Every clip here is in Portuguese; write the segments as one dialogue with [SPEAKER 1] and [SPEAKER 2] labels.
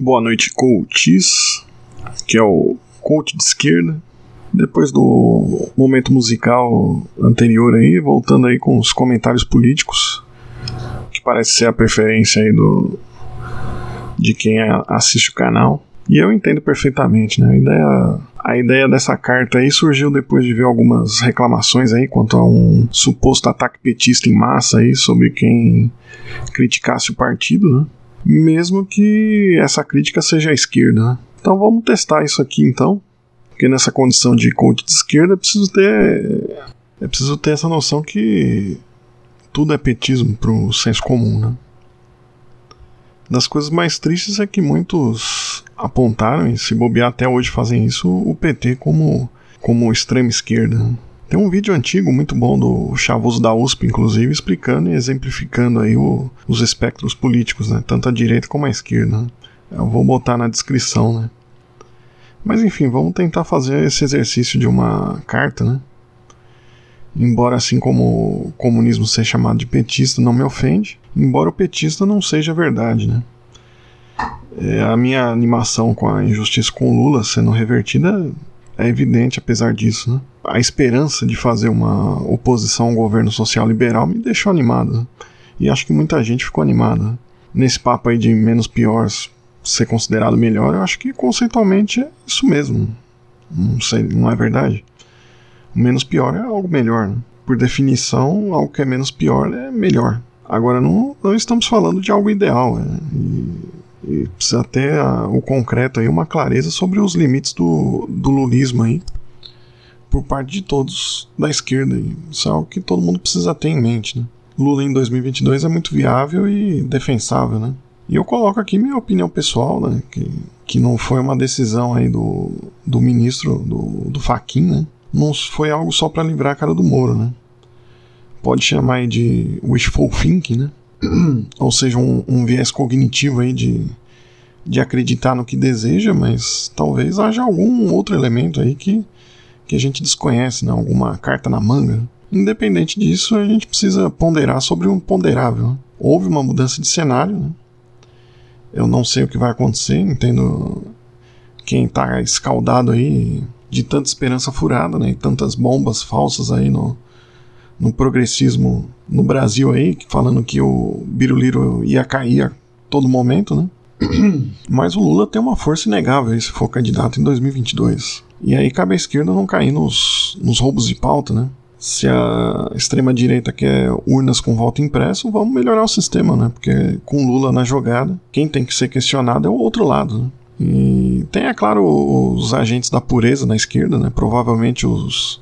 [SPEAKER 1] Boa noite, coaches. Que é o coach de esquerda. Depois do momento musical anterior aí, voltando aí com os comentários políticos, que parece ser a preferência aí do de quem assiste o canal. E eu entendo perfeitamente, né? A ideia, a ideia dessa carta aí surgiu depois de ver algumas reclamações aí quanto a um suposto ataque petista em massa aí sobre quem criticasse o partido, né? Mesmo que essa crítica seja à esquerda, né? Então vamos testar isso aqui então. Porque nessa condição de coach de esquerda é preciso ter. É preciso ter essa noção que tudo é petismo pro senso comum, né? Das coisas mais tristes é que muitos apontaram, e se bobear até hoje fazem isso, o PT como, como extrema esquerda. Tem um vídeo antigo muito bom do Chavoso da USP, inclusive, explicando e exemplificando aí o, os espectros políticos, né? tanto a direita como a esquerda. Eu vou botar na descrição, né? Mas enfim, vamos tentar fazer esse exercício de uma carta, né? Embora assim como o comunismo ser chamado de petista não me ofende, embora o petista não seja verdade, né? É, a minha animação com a injustiça com Lula sendo revertida é evidente, apesar disso. Né? A esperança de fazer uma oposição ao governo social liberal me deixou animado. E acho que muita gente ficou animada. Nesse papo aí de menos pior ser considerado melhor, eu acho que conceitualmente é isso mesmo. Não sei, não é verdade? O menos pior é algo melhor. Né? Por definição, algo que é menos pior é melhor. Agora, não, não estamos falando de algo ideal. Né? E e precisa ter a, o concreto aí, uma clareza sobre os limites do, do lulismo aí, por parte de todos da esquerda. Aí. Isso é algo que todo mundo precisa ter em mente. Né? Lula em 2022 é muito viável e defensável, né? E eu coloco aqui minha opinião pessoal, né? Que, que não foi uma decisão aí do, do ministro, do, do né? Não foi algo só para livrar a cara do Moro, né? Pode chamar de wishful thinking, né? ou seja, um, um, viés cognitivo aí de, de acreditar no que deseja, mas talvez haja algum outro elemento aí que, que a gente desconhece, né? alguma carta na manga. Independente disso, a gente precisa ponderar sobre um ponderável. Né? Houve uma mudança de cenário, né? eu não sei o que vai acontecer, entendo quem está escaldado aí de tanta esperança furada, né? E tantas bombas falsas aí no, no progressismo no Brasil aí, falando que o Biruliro ia cair a todo momento, né? Mas o Lula tem uma força inegável se for candidato em 2022. E aí cabe à esquerda não cair nos, nos roubos de pauta, né? Se a extrema-direita quer urnas com voto impresso, vamos melhorar o sistema, né? Porque com Lula na jogada, quem tem que ser questionado é o outro lado, né? E tem, é claro, os agentes da pureza na esquerda, né? Provavelmente os,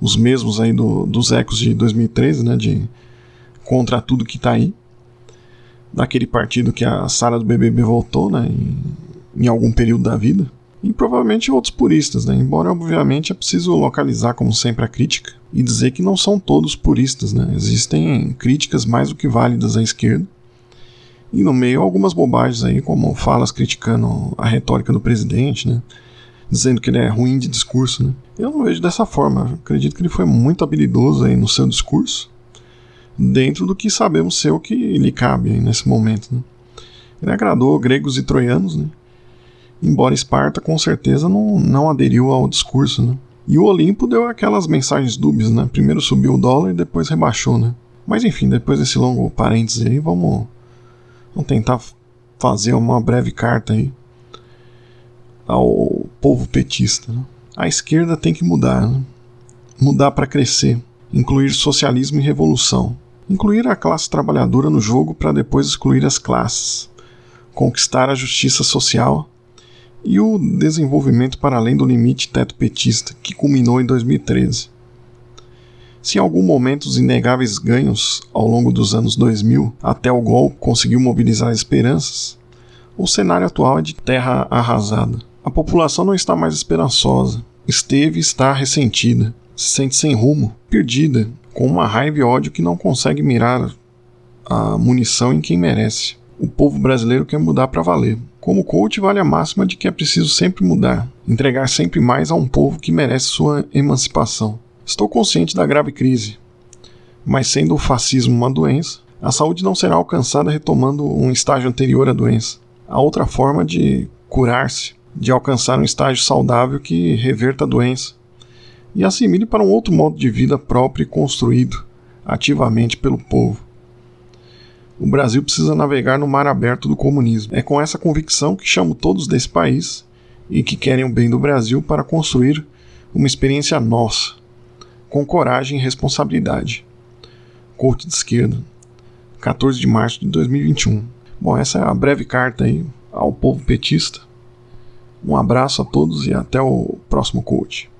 [SPEAKER 1] os mesmos aí do, dos ecos de 2013, né, de contra tudo que tá aí, daquele partido que a Sara do BBB voltou, né, em, em, algum período da vida, e provavelmente outros puristas, né, embora obviamente é preciso localizar como sempre a crítica e dizer que não são todos puristas, né, existem críticas mais do que válidas à esquerda, e no meio algumas bobagens aí, como falas criticando a retórica do presidente, né, dizendo que ele é ruim de discurso, né? Eu não vejo dessa forma. Eu acredito que ele foi muito habilidoso aí no seu discurso, dentro do que sabemos ser o que lhe cabe nesse momento, né? Ele agradou gregos e troianos, né? Embora Esparta com certeza não, não aderiu ao discurso, né? E o Olimpo deu aquelas mensagens dúbias, né? Primeiro subiu o dólar e depois rebaixou, né? Mas enfim, depois desse longo parênteses aí, vamos, vamos tentar fazer uma breve carta aí ao povo petista. Né? A esquerda tem que mudar, né? mudar para crescer, incluir socialismo e revolução, incluir a classe trabalhadora no jogo para depois excluir as classes, conquistar a justiça social e o desenvolvimento para além do limite teto petista que culminou em 2013. Se em algum momento os inegáveis ganhos ao longo dos anos 2000 até o golpe conseguiu mobilizar esperanças, o cenário atual é de terra arrasada. A população não está mais esperançosa. Esteve e está ressentida. Se sente sem rumo, perdida, com uma raiva e ódio que não consegue mirar a munição em quem merece. O povo brasileiro quer mudar para valer. Como coach, vale a máxima de que é preciso sempre mudar, entregar sempre mais a um povo que merece sua emancipação. Estou consciente da grave crise, mas sendo o fascismo uma doença, a saúde não será alcançada retomando um estágio anterior à doença. a outra forma de curar-se, de alcançar um estágio saudável que reverta a doença e assimile para um outro modo de vida próprio e construído ativamente pelo povo. O Brasil precisa navegar no mar aberto do comunismo. É com essa convicção que chamo todos desse país e que querem o bem do Brasil para construir uma experiência nossa, com coragem e responsabilidade. Corte de esquerda, 14 de março de 2021. Bom, essa é a breve carta aí ao povo petista. Um abraço a todos e até o próximo coach.